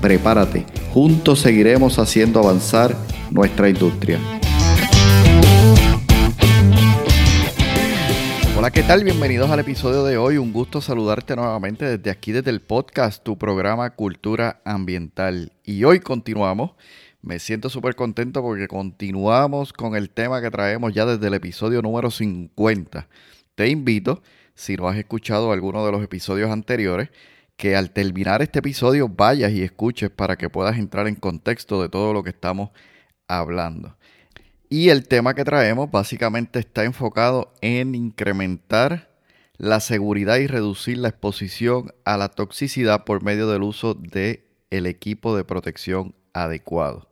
Prepárate, juntos seguiremos haciendo avanzar nuestra industria. Hola, ¿qué tal? Bienvenidos al episodio de hoy. Un gusto saludarte nuevamente desde aquí, desde el podcast, tu programa Cultura Ambiental. Y hoy continuamos. Me siento súper contento porque continuamos con el tema que traemos ya desde el episodio número 50. Te invito, si no has escuchado alguno de los episodios anteriores, que al terminar este episodio vayas y escuches para que puedas entrar en contexto de todo lo que estamos hablando. Y el tema que traemos básicamente está enfocado en incrementar la seguridad y reducir la exposición a la toxicidad por medio del uso del el equipo de protección adecuado.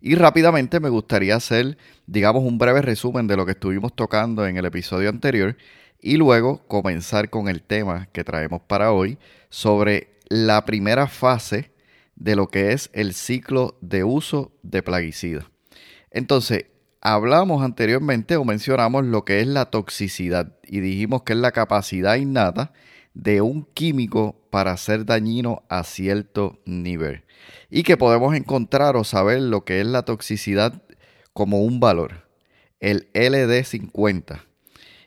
Y rápidamente me gustaría hacer, digamos, un breve resumen de lo que estuvimos tocando en el episodio anterior y luego comenzar con el tema que traemos para hoy sobre la primera fase de lo que es el ciclo de uso de plaguicidas. Entonces, hablamos anteriormente o mencionamos lo que es la toxicidad y dijimos que es la capacidad innata de un químico para ser dañino a cierto nivel y que podemos encontrar o saber lo que es la toxicidad como un valor, el LD50.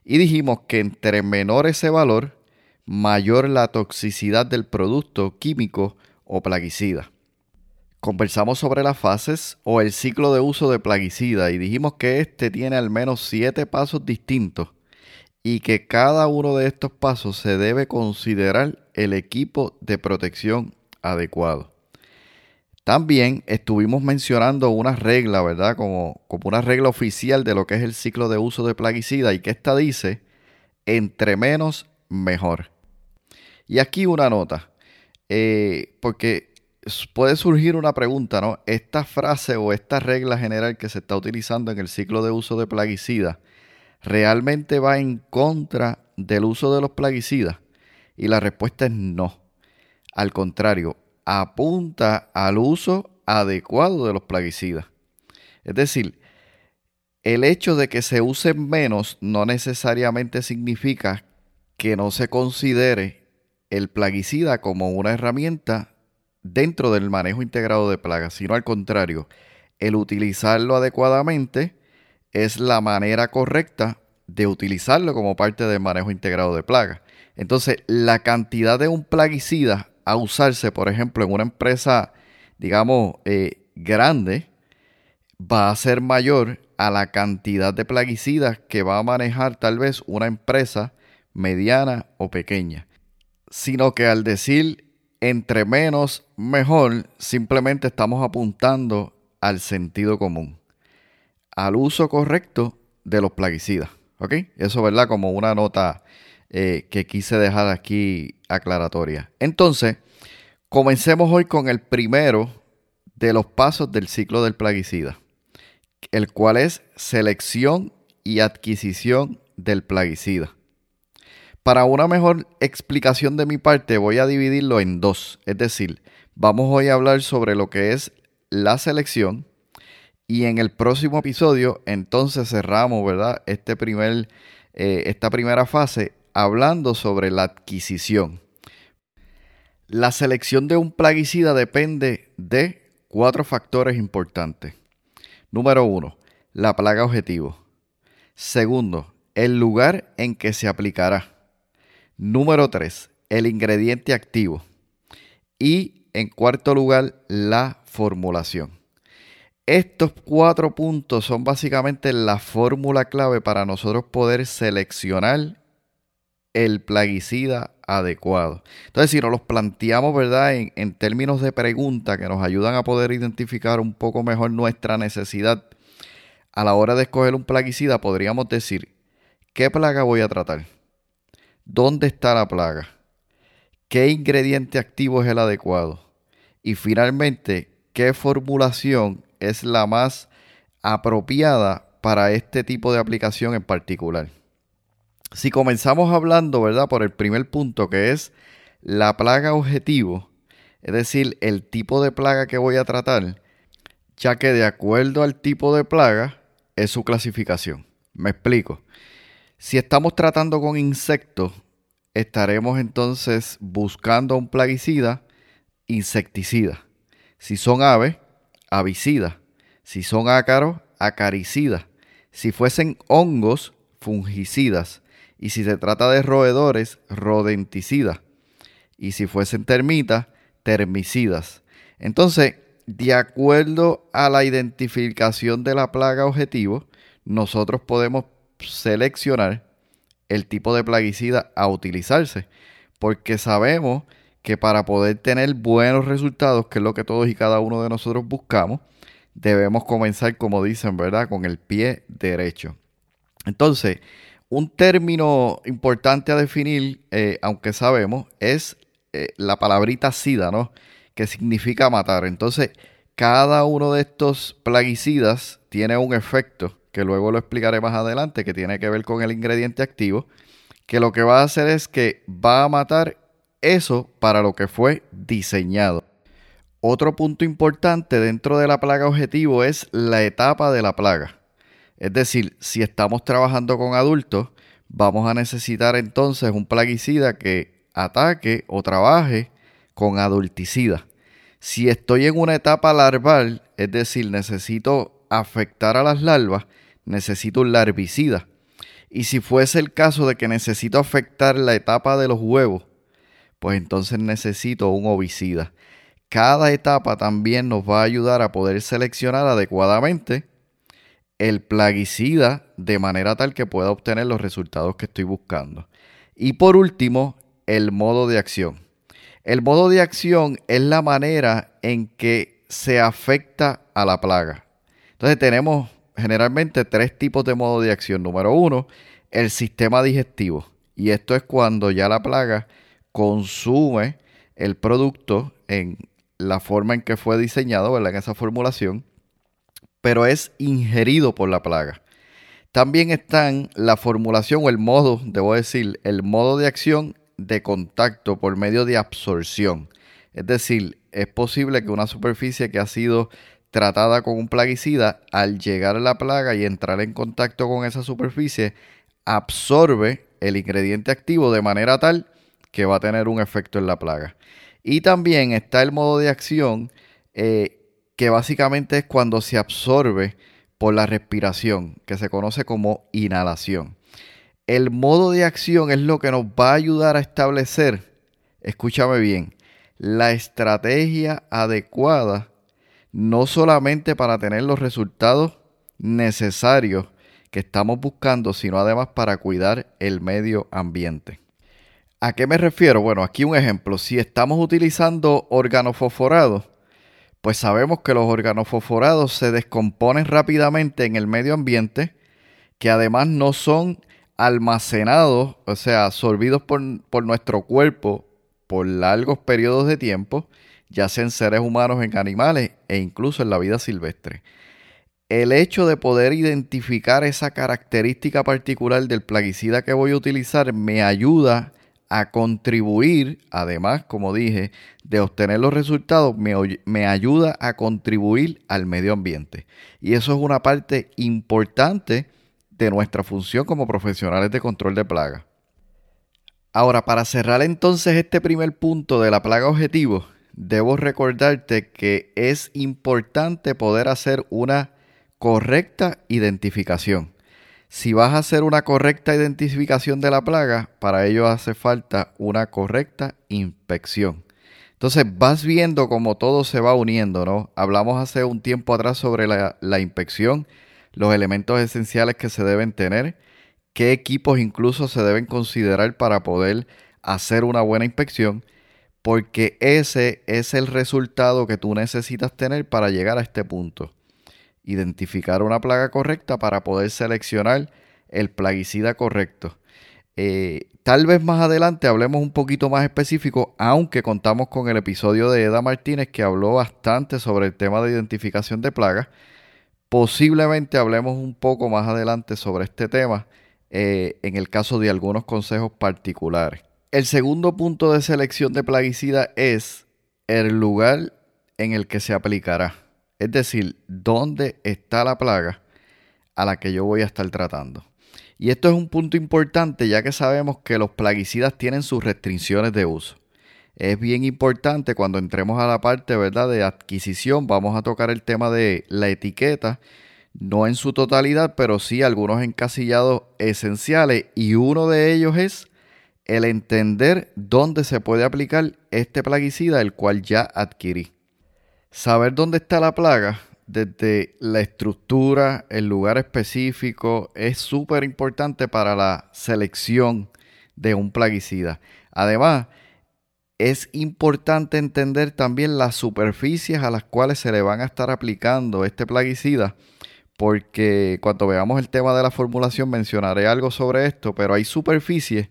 Y dijimos que entre menor ese valor, mayor la toxicidad del producto químico o plaguicida. Conversamos sobre las fases o el ciclo de uso de plaguicida y dijimos que este tiene al menos siete pasos distintos y que cada uno de estos pasos se debe considerar el equipo de protección adecuado. También estuvimos mencionando una regla, ¿verdad? Como, como una regla oficial de lo que es el ciclo de uso de plaguicida y que esta dice, entre menos, mejor. Y aquí una nota, eh, porque puede surgir una pregunta, ¿no? Esta frase o esta regla general que se está utilizando en el ciclo de uso de plaguicidas, ¿realmente va en contra del uso de los plaguicidas? Y la respuesta es no. Al contrario, apunta al uso adecuado de los plaguicidas. Es decir, el hecho de que se usen menos no necesariamente significa que no se considere el plaguicida como una herramienta dentro del manejo integrado de plagas, sino al contrario, el utilizarlo adecuadamente es la manera correcta de utilizarlo como parte del manejo integrado de plagas. Entonces, la cantidad de un plaguicida a usarse, por ejemplo, en una empresa, digamos, eh, grande, va a ser mayor a la cantidad de plaguicidas que va a manejar tal vez una empresa mediana o pequeña. Sino que al decir entre menos, mejor, simplemente estamos apuntando al sentido común, al uso correcto de los plaguicidas. ¿Ok? Eso, ¿verdad? Como una nota eh, que quise dejar aquí aclaratoria. Entonces, comencemos hoy con el primero de los pasos del ciclo del plaguicida, el cual es selección y adquisición del plaguicida. Para una mejor explicación de mi parte voy a dividirlo en dos, es decir, vamos hoy a hablar sobre lo que es la selección y en el próximo episodio entonces cerramos, ¿verdad? Este primer, eh, esta primera fase hablando sobre la adquisición. La selección de un plaguicida depende de cuatro factores importantes. Número uno, la plaga objetivo. Segundo, el lugar en que se aplicará. Número 3, el ingrediente activo. Y en cuarto lugar, la formulación. Estos cuatro puntos son básicamente la fórmula clave para nosotros poder seleccionar el plaguicida adecuado. Entonces, si nos los planteamos, ¿verdad? En, términos de pregunta que nos ayudan a poder identificar un poco mejor nuestra necesidad, a la hora de escoger un plaguicida, podríamos decir, ¿qué plaga voy a tratar? ¿Dónde está la plaga? ¿Qué ingrediente activo es el adecuado? Y finalmente, qué formulación es la más apropiada para este tipo de aplicación en particular. Si comenzamos hablando, ¿verdad? Por el primer punto que es la plaga objetivo, es decir, el tipo de plaga que voy a tratar, ya que de acuerdo al tipo de plaga es su clasificación. Me explico. Si estamos tratando con insectos, estaremos entonces buscando un plaguicida insecticida. Si son aves, avicida. Si son ácaros, acaricida. Si fuesen hongos, fungicidas. Y si se trata de roedores, rodenticidas. Y si fuesen termitas, termicidas. Entonces, de acuerdo a la identificación de la plaga objetivo, nosotros podemos seleccionar el tipo de plaguicida a utilizarse, porque sabemos que para poder tener buenos resultados, que es lo que todos y cada uno de nosotros buscamos, debemos comenzar, como dicen, ¿verdad?, con el pie derecho. Entonces, un término importante a definir, eh, aunque sabemos, es eh, la palabrita SIDA, ¿no? Que significa matar. Entonces, cada uno de estos plaguicidas tiene un efecto, que luego lo explicaré más adelante, que tiene que ver con el ingrediente activo, que lo que va a hacer es que va a matar eso para lo que fue diseñado. Otro punto importante dentro de la plaga objetivo es la etapa de la plaga. Es decir, si estamos trabajando con adultos, vamos a necesitar entonces un plaguicida que ataque o trabaje con adulticida. Si estoy en una etapa larval, es decir, necesito afectar a las larvas, necesito un larvicida. Y si fuese el caso de que necesito afectar la etapa de los huevos, pues entonces necesito un ovicida. Cada etapa también nos va a ayudar a poder seleccionar adecuadamente el plaguicida de manera tal que pueda obtener los resultados que estoy buscando. Y por último, el modo de acción. El modo de acción es la manera en que se afecta a la plaga. Entonces tenemos generalmente tres tipos de modo de acción. Número uno, el sistema digestivo. Y esto es cuando ya la plaga consume el producto en la forma en que fue diseñado, ¿verdad? En esa formulación, pero es ingerido por la plaga. También están la formulación o el modo, debo decir, el modo de acción de contacto por medio de absorción. Es decir, es posible que una superficie que ha sido tratada con un plaguicida, al llegar a la plaga y entrar en contacto con esa superficie, absorbe el ingrediente activo de manera tal que va a tener un efecto en la plaga. Y también está el modo de acción eh, que básicamente es cuando se absorbe por la respiración, que se conoce como inhalación el modo de acción es lo que nos va a ayudar a establecer, escúchame bien, la estrategia adecuada, no solamente para tener los resultados necesarios que estamos buscando, sino además para cuidar el medio ambiente. ¿A qué me refiero? Bueno, aquí un ejemplo. Si estamos utilizando organofosforados, pues sabemos que los organofosforados se descomponen rápidamente en el medio ambiente, que además no son almacenados, o sea, absorbidos por, por nuestro cuerpo por largos periodos de tiempo, ya sea en seres humanos, en animales e incluso en la vida silvestre. El hecho de poder identificar esa característica particular del plaguicida que voy a utilizar me ayuda a contribuir, además, como dije, de obtener los resultados, me, me, ayuda a contribuir al medio ambiente. Y eso es una parte importante de nuestra función como profesionales de control de plaga. Ahora, para cerrar entonces este primer punto de la plaga objetivo, debo recordarte que es importante poder hacer una correcta identificación. Si vas a hacer una correcta identificación de la plaga, para ello hace falta una correcta inspección. Entonces vas viendo cómo todo se va uniendo, ¿no? Hablamos hace un tiempo atrás sobre la, la inspección los elementos esenciales que se deben tener, qué equipos incluso se deben considerar para poder hacer una buena inspección, porque ese es el resultado que tú necesitas tener para llegar a este punto. Identificar una plaga correcta para poder seleccionar el plaguicida correcto. Eh, tal vez más adelante hablemos un poquito más específico, aunque contamos con el episodio de Eda Martínez que habló bastante sobre el tema de identificación de plagas. Posiblemente hablemos un poco más adelante sobre este tema eh, en el caso de algunos consejos particulares. El segundo punto de selección de plaguicida es el lugar en el que se aplicará. Es decir, dónde está la plaga a la que yo voy a estar tratando. Y esto es un punto importante ya que sabemos que los plaguicidas tienen sus restricciones de uso. Es bien importante cuando entremos a la parte ¿verdad? de adquisición, vamos a tocar el tema de la etiqueta, no en su totalidad, pero sí algunos encasillados esenciales y uno de ellos es el entender dónde se puede aplicar este plaguicida, el cual ya adquirí. Saber dónde está la plaga, desde la estructura, el lugar específico, es súper importante para la selección de un plaguicida. Además, es importante entender también las superficies a las cuales se le van a estar aplicando este plaguicida, porque cuando veamos el tema de la formulación mencionaré algo sobre esto, pero hay superficies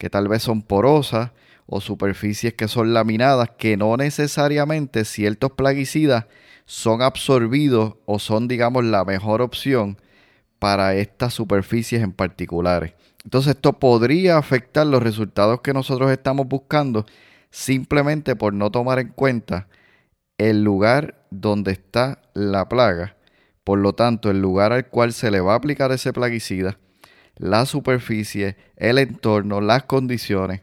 que tal vez son porosas o superficies que son laminadas que no necesariamente ciertos plaguicidas son absorbidos o son, digamos, la mejor opción para estas superficies en particulares. Entonces esto podría afectar los resultados que nosotros estamos buscando simplemente por no tomar en cuenta el lugar donde está la plaga. Por lo tanto, el lugar al cual se le va a aplicar ese plaguicida, la superficie, el entorno, las condiciones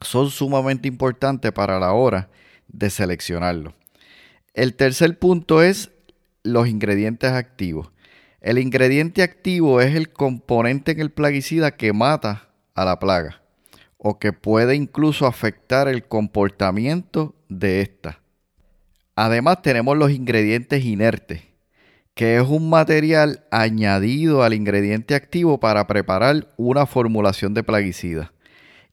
son sumamente importantes para la hora de seleccionarlo. El tercer punto es los ingredientes activos. El ingrediente activo es el componente en el plaguicida que mata a la plaga o que puede incluso afectar el comportamiento de esta. Además tenemos los ingredientes inertes, que es un material añadido al ingrediente activo para preparar una formulación de plaguicida.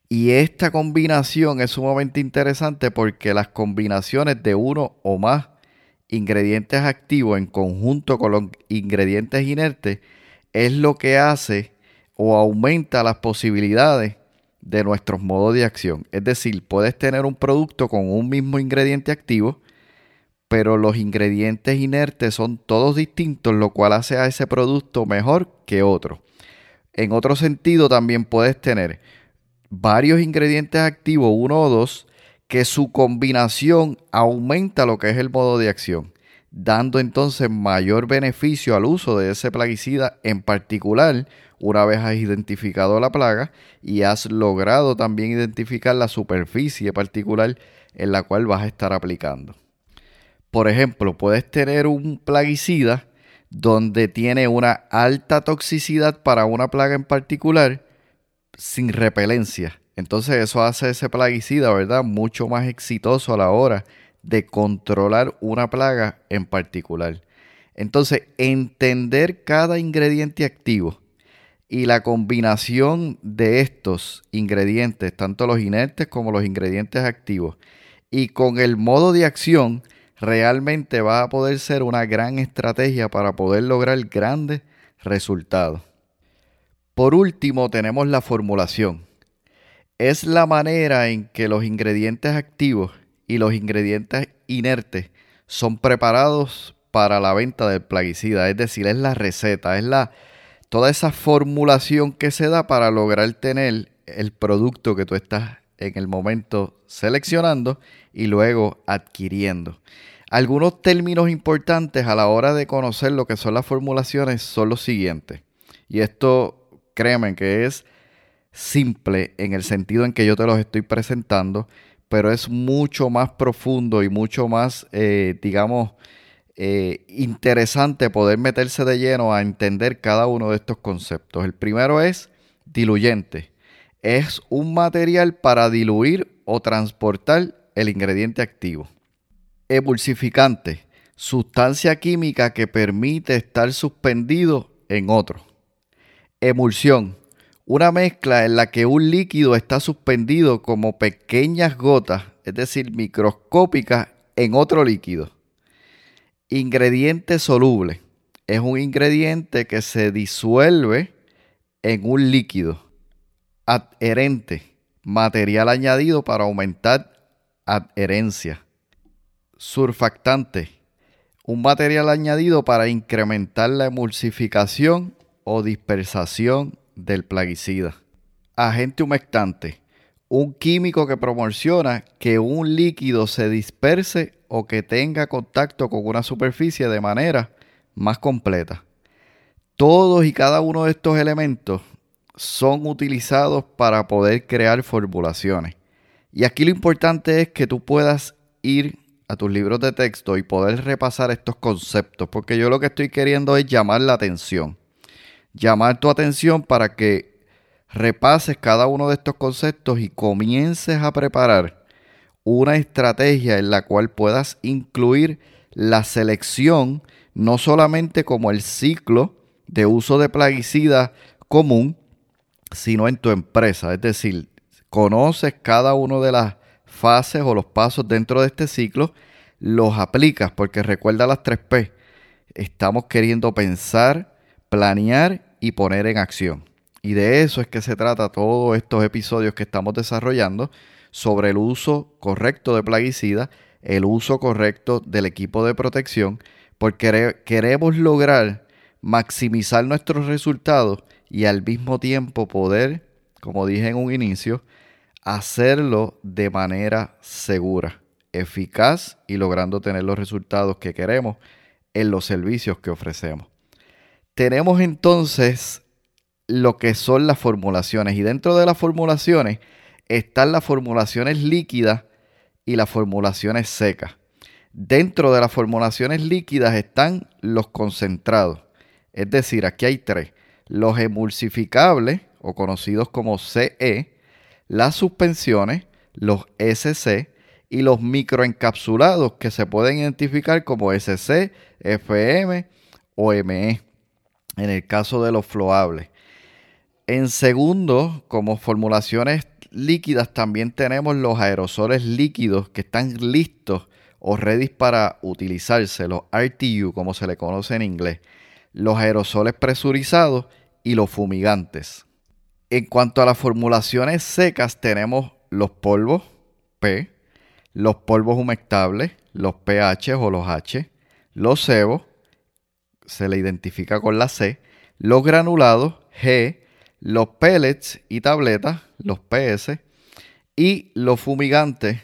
Y esta combinación es sumamente interesante porque las combinaciones de uno o más ingredientes activos en conjunto con los ingredientes inertes es lo que hace o aumenta las posibilidades de nuestros modos de acción. Es decir, puedes tener un producto con un mismo ingrediente activo, pero los ingredientes inertes son todos distintos, lo cual hace a ese producto mejor que otro. En otro sentido, también puedes tener varios ingredientes activos, uno o dos, que su combinación aumenta lo que es el modo de acción, dando entonces mayor beneficio al uso de ese plaguicida en particular una vez has identificado la plaga y has logrado también identificar la superficie particular en la cual vas a estar aplicando. Por ejemplo, puedes tener un plaguicida donde tiene una alta toxicidad para una plaga en particular, sin repelencia. Entonces eso hace ese plaguicida, ¿verdad? Mucho más exitoso a la hora de controlar una plaga en particular. Entonces, entender cada ingrediente activo y la combinación de estos ingredientes, tanto los inertes como los ingredientes activos, y con el modo de acción, realmente va a poder ser una gran estrategia para poder lograr grandes resultados. Por último, tenemos la formulación. Es la manera en que los ingredientes activos y los ingredientes inertes son preparados para la venta del plaguicida, es decir, es la receta, es la toda esa formulación que se da para lograr tener el producto que tú estás en el momento seleccionando y luego adquiriendo. Algunos términos importantes a la hora de conocer lo que son las formulaciones son los siguientes. Y esto créeme que es simple en el sentido en que yo te los estoy presentando, pero es mucho más profundo y mucho más, eh, digamos, eh, interesante poder meterse de lleno a entender cada uno de estos conceptos. El primero es diluyente. Es un material para diluir o transportar el ingrediente activo. Emulsificante. Sustancia química que permite estar suspendido en otro emulsión, una mezcla en la que un líquido está suspendido como pequeñas gotas, es decir, microscópicas, en otro líquido. Ingrediente soluble. Es un ingrediente que se disuelve en un líquido. Adherente, material añadido para aumentar adherencia. Surfactante, un material añadido para incrementar la emulsificación o dispersación del plaguicida. Agente humectante, un químico que promociona que un líquido se disperse o que tenga contacto con una superficie de manera más completa. Todos y cada uno de estos elementos son utilizados para poder crear formulaciones. Y aquí lo importante es que tú puedas ir a tus libros de texto y poder repasar estos conceptos, porque yo lo que estoy queriendo es llamar la atención. Llamar tu atención para que repases cada uno de estos conceptos y comiences a preparar una estrategia en la cual puedas incluir la selección no solamente como el ciclo de uso de plaguicida común, sino en tu empresa. Es decir, conoces cada una de las fases o los pasos dentro de este ciclo, los aplicas, porque recuerda las 3P. Estamos queriendo pensar, planear y poner en acción. Y de eso es que se trata todos estos episodios que estamos desarrollando sobre el uso correcto de plaguicida, el uso correcto del equipo de protección, porque queremos lograr maximizar nuestros resultados y al mismo tiempo poder, como dije en un inicio, hacerlo de manera segura, eficaz y logrando tener los resultados que queremos en los servicios que ofrecemos. Tenemos entonces lo que son las formulaciones y dentro de las formulaciones están las formulaciones líquidas y las formulaciones secas. Dentro de las formulaciones líquidas están los concentrados. Es decir, aquí hay tres. Los emulsificables, o conocidos como CE, las suspensiones, los SC y los microencapsulados que se pueden identificar como SC, FM o ME en el caso de los floables. En segundo, como formulaciones líquidas, también tenemos los aerosoles líquidos que están listos o ready para utilizarse, los RTU, como se le conoce en inglés, los aerosoles presurizados y los fumigantes. En cuanto a las formulaciones secas, tenemos los polvos P, los polvos humectables, los pH o los H, los sebos, se le identifica con la C, los granulados G, los pellets y tabletas, los PS, y los fumigantes.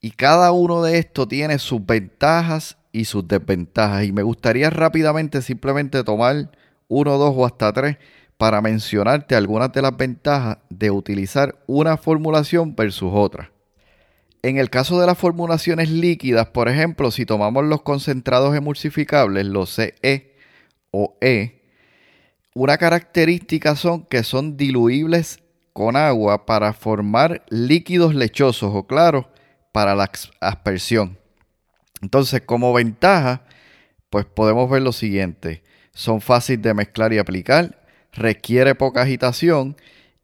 Y cada uno de estos tiene sus ventajas y sus desventajas. Y me gustaría rápidamente simplemente tomar uno, dos o hasta tres para mencionarte algunas de las ventajas de utilizar una formulación versus otra. En el caso de las formulaciones líquidas, por ejemplo, si tomamos los concentrados emulsificables, los CE o E, una característica son que son diluibles con agua para formar líquidos lechosos o claros para la aspersión. Entonces, como ventaja, pues podemos ver lo siguiente. Son fáciles de mezclar y aplicar, requiere poca agitación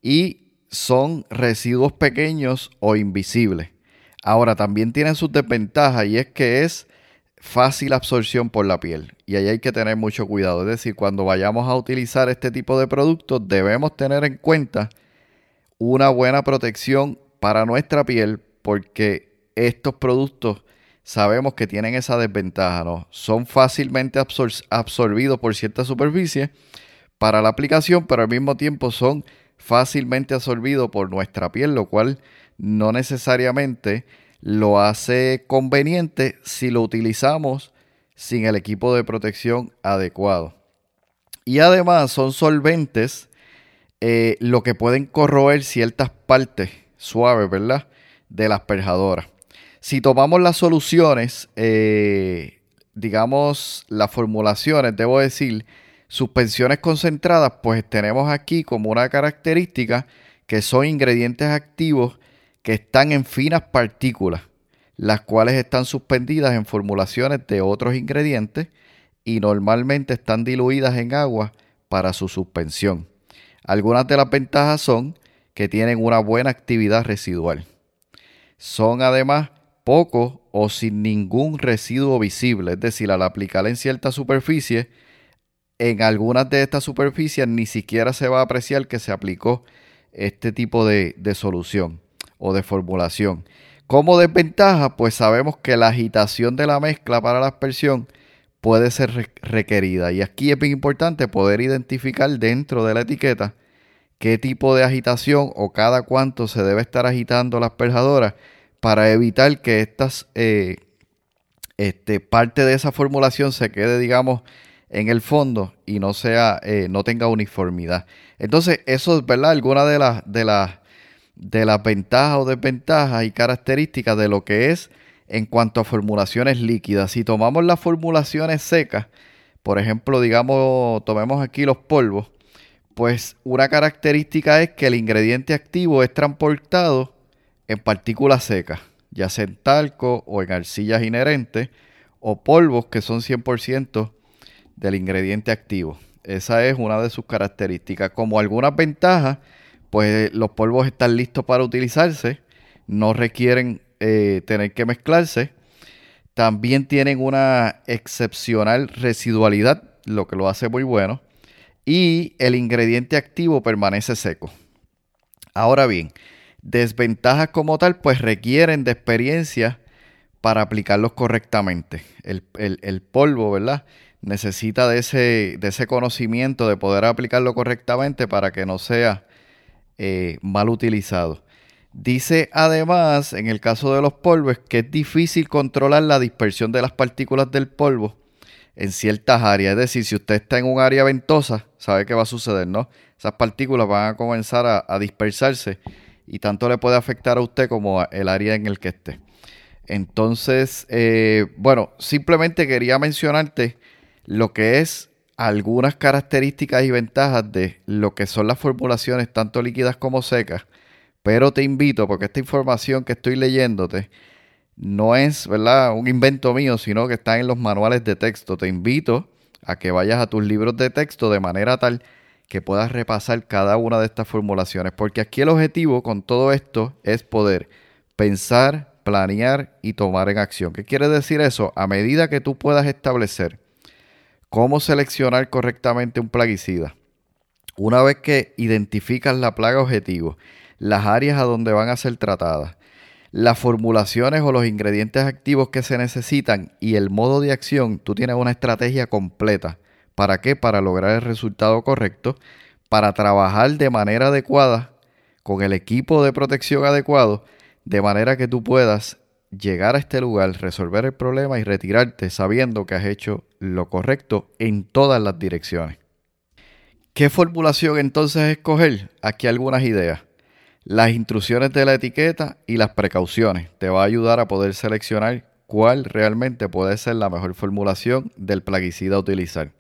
y son residuos pequeños o invisibles. Ahora, también tienen sus desventajas y es que es fácil absorción por la piel. Y ahí hay que tener mucho cuidado. Es decir, cuando vayamos a utilizar este tipo de productos, debemos tener en cuenta una buena protección para nuestra piel porque estos productos sabemos que tienen esa desventaja, ¿no? Son fácilmente absorbidos por cierta superficie para la aplicación, pero al mismo tiempo son fácilmente absorbidos por nuestra piel, lo cual no necesariamente lo hace conveniente si lo utilizamos sin el equipo de protección adecuado. Y además son solventes, eh, lo que pueden corroer ciertas partes suaves, ¿verdad? De las perjadoras. Si tomamos las soluciones, eh, digamos las formulaciones, debo decir, suspensiones concentradas, pues tenemos aquí como una característica que son ingredientes activos que están en finas partículas, las cuales están suspendidas en formulaciones de otros ingredientes y normalmente están diluidas en agua para su suspensión. Algunas de las ventajas son que tienen una buena actividad residual. Son además pocos o sin ningún residuo visible, es decir, al aplicar en cierta superficie, en algunas de estas superficies ni siquiera se va a apreciar que se aplicó este tipo de, solución o de formulación. Como desventaja, pues sabemos que la agitación de la mezcla para la aspersión puede ser requerida. Y aquí es bien importante poder identificar dentro de la etiqueta qué tipo de agitación o cada cuánto se debe estar agitando la asperjadora para evitar que estas eh, este, parte de esa formulación se quede, digamos, en el fondo y no sea, eh, no tenga uniformidad. Entonces, eso es verdad, alguna de las de las de las ventajas o desventajas y características de lo que es en cuanto a formulaciones líquidas. Si tomamos las formulaciones secas, por ejemplo, digamos, tomemos aquí los polvos, pues una característica es que el ingrediente activo es transportado en partículas secas, ya sea en talco o en arcillas inherentes, o polvos que son 100% del ingrediente activo. Esa es una de sus características. Como algunas ventajas, pues los polvos están listos para utilizarse, no requieren eh, tener que mezclarse. También tienen una excepcional residualidad, lo que lo hace muy bueno. Y el ingrediente activo permanece seco. Ahora bien, desventajas como tal, pues requieren de experiencia para aplicarlos correctamente. El, el polvo, ¿verdad? necesita de ese, de ese conocimiento, de poder aplicarlo correctamente para que no sea eh, mal utilizado. Dice además, en el caso de los polvos, que es difícil controlar la dispersión de las partículas del polvo en ciertas áreas. Es decir, si usted está en un área ventosa, sabe qué va a suceder, ¿no? Esas partículas van a comenzar a, dispersarse y tanto le puede afectar a usted como el área en el que esté. Entonces, eh, bueno, simplemente quería mencionarte lo que es algunas características y ventajas de lo que son las formulaciones tanto líquidas como secas. Pero te invito, porque esta información que estoy leyéndote no es ¿verdad? un invento mío, sino que está en los manuales de texto. Te invito a que vayas a tus libros de texto de manera tal que puedas repasar cada una de estas formulaciones. Porque aquí el objetivo con todo esto es poder pensar, planear y tomar en acción. ¿Qué quiere decir eso? A medida que tú puedas establecer ¿Cómo seleccionar correctamente un plaguicida? Una vez que identificas la plaga objetivo, las áreas a donde van a ser tratadas, las formulaciones o los ingredientes activos que se necesitan y el modo de acción, tú tienes una estrategia completa. ¿Para qué? Para lograr el resultado correcto, para trabajar de manera adecuada con el equipo de protección adecuado, de manera que tú puedas llegar a este lugar, resolver el problema y retirarte sabiendo que has hecho lo correcto en todas las direcciones. ¿Qué formulación entonces escoger? Aquí algunas ideas. Las instrucciones de la etiqueta y las precauciones te va a ayudar a poder seleccionar cuál realmente puede ser la mejor formulación del plaguicida a utilizar.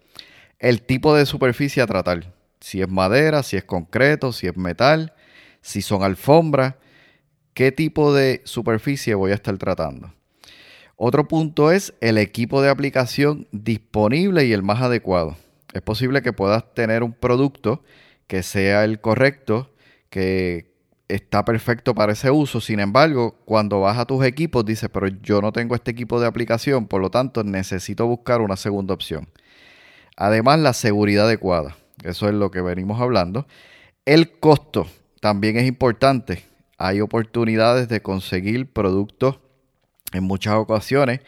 El tipo de superficie a tratar, si es madera, si es concreto, si es metal, si son alfombras, qué tipo de superficie voy a estar tratando. Otro punto es el equipo de aplicación disponible y el más adecuado. Es posible que puedas tener un producto que sea el correcto, que está perfecto para ese uso. Sin embargo, cuando vas a tus equipos, dices, pero yo no tengo este equipo de aplicación, por lo tanto necesito buscar una segunda opción. Además, la seguridad adecuada. Eso es lo que venimos hablando. El costo también es importante hay oportunidades de conseguir productos en muchas ocasiones,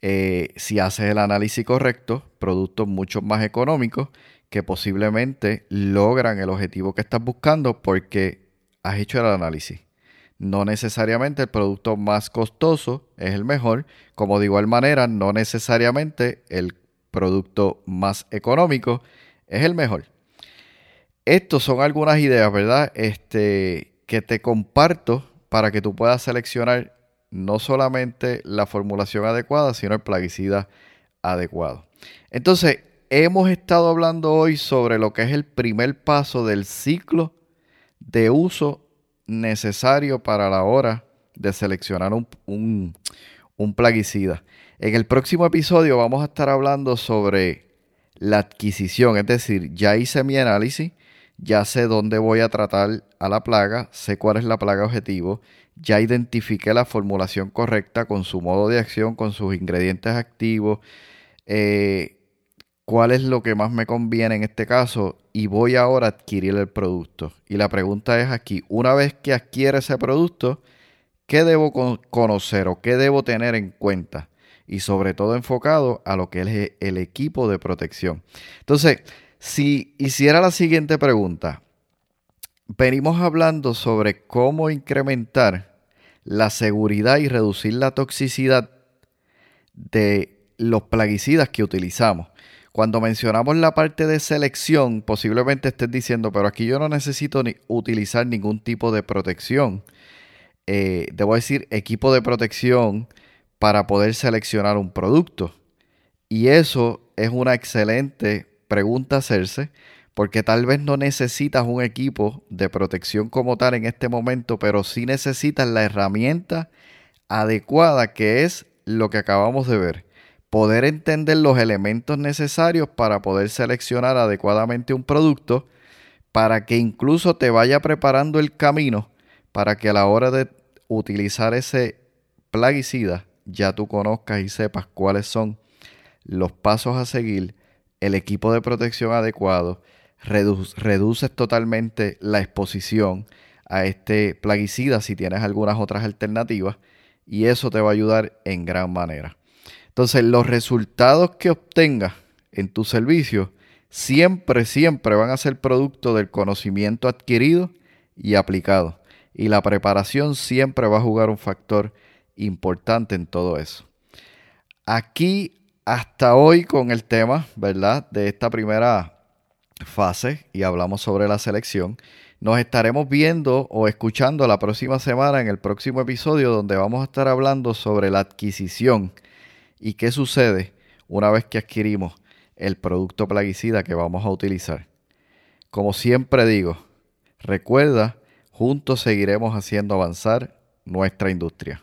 eh, si haces el análisis correcto, productos mucho más económicos que posiblemente logran el objetivo que estás buscando porque has hecho el análisis. No necesariamente el producto más costoso es el mejor, como de igual manera no necesariamente el producto más económico es el mejor. Estos son algunas ideas, ¿verdad? Este, que te comparto para que tú puedas seleccionar no solamente la formulación adecuada, sino el plaguicida adecuado. Entonces, hemos estado hablando hoy sobre lo que es el primer paso del ciclo de uso necesario para la hora de seleccionar un, un plaguicida. En el próximo episodio vamos a estar hablando sobre la adquisición, es decir, ya hice mi análisis, ya sé dónde voy a tratar a la plaga, sé cuál es la plaga objetivo, ya identifiqué la formulación correcta con su modo de acción, con sus ingredientes activos, eh, cuál es lo que más me conviene en este caso y voy ahora a adquirir el producto. Y la pregunta es aquí, una vez que adquiere ese producto, ¿qué debo conocer o qué debo tener en cuenta? Y sobre todo enfocado a lo que es el equipo de protección. Entonces, si hiciera la siguiente pregunta, venimos hablando sobre cómo incrementar la seguridad y reducir la toxicidad de los plaguicidas que utilizamos. Cuando mencionamos la parte de selección, posiblemente estés diciendo, pero aquí yo no necesito utilizar ningún tipo de protección. Eh, debo decir, equipo de protección para poder seleccionar un producto. Y eso es una excelente pregunta hacerse, porque tal vez no necesitas un equipo de protección como tal en este momento, pero sí necesitas la herramienta adecuada que es lo que acabamos de ver poder entender los elementos necesarios para poder seleccionar adecuadamente un producto para que incluso te vaya preparando el camino para que a la hora de utilizar ese plaguicida ya tú conozcas y sepas cuáles son los pasos a seguir, el equipo de protección adecuado, reduces totalmente la exposición a este plaguicida si tienes algunas otras alternativas y eso te va a ayudar en gran manera. Entonces, los resultados que obtengas en tu servicio siempre, siempre van a ser producto del conocimiento adquirido y aplicado. Y la preparación siempre va a jugar un factor importante en todo eso. Aquí, hasta hoy, con el tema, ¿verdad? De esta primera fase, y hablamos sobre la selección. Nos estaremos viendo o escuchando la próxima semana en el próximo episodio donde vamos a estar hablando sobre la adquisición ¿Y qué sucede una vez que adquirimos el producto plaguicida que vamos a utilizar? Como siempre digo, recuerda, juntos seguiremos haciendo avanzar nuestra industria.